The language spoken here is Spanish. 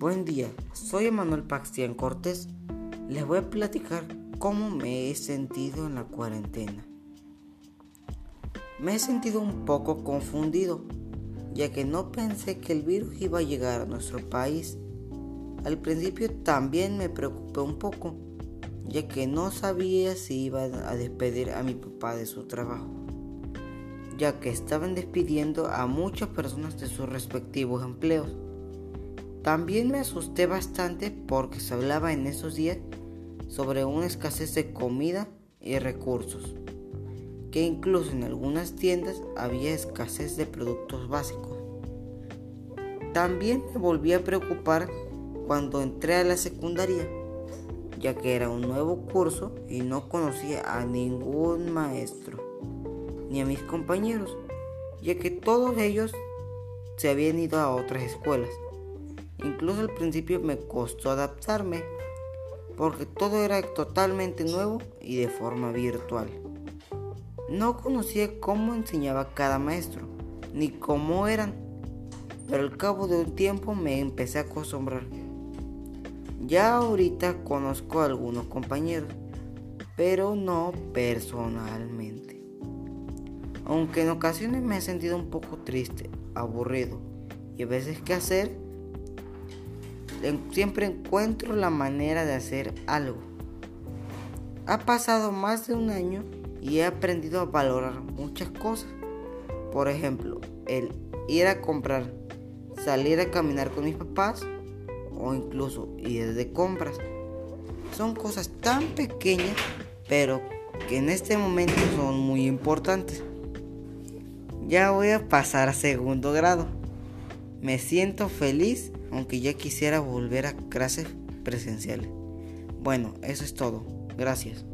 Buen día, soy Emanuel Paxian Cortés. Les voy a platicar cómo me he sentido en la cuarentena. Me he sentido un poco confundido, ya que no pensé que el virus iba a llegar a nuestro país. Al principio también me preocupé un poco, ya que no sabía si iba a despedir a mi papá de su trabajo, ya que estaban despidiendo a muchas personas de sus respectivos empleos. También me asusté bastante porque se hablaba en esos días sobre una escasez de comida y recursos, que incluso en algunas tiendas había escasez de productos básicos. También me volví a preocupar cuando entré a la secundaria, ya que era un nuevo curso y no conocía a ningún maestro, ni a mis compañeros, ya que todos ellos se habían ido a otras escuelas. Incluso al principio me costó adaptarme porque todo era totalmente nuevo y de forma virtual. No conocía cómo enseñaba cada maestro, ni cómo eran, pero al cabo de un tiempo me empecé a acostumbrar. Ya ahorita conozco a algunos compañeros, pero no personalmente. Aunque en ocasiones me he sentido un poco triste, aburrido y a veces qué hacer, siempre encuentro la manera de hacer algo. Ha pasado más de un año y he aprendido a valorar muchas cosas. Por ejemplo, el ir a comprar, salir a caminar con mis papás o incluso ir de compras. Son cosas tan pequeñas, pero que en este momento son muy importantes. Ya voy a pasar a segundo grado. Me siento feliz aunque ya quisiera volver a clases presenciales. Bueno, eso es todo. Gracias.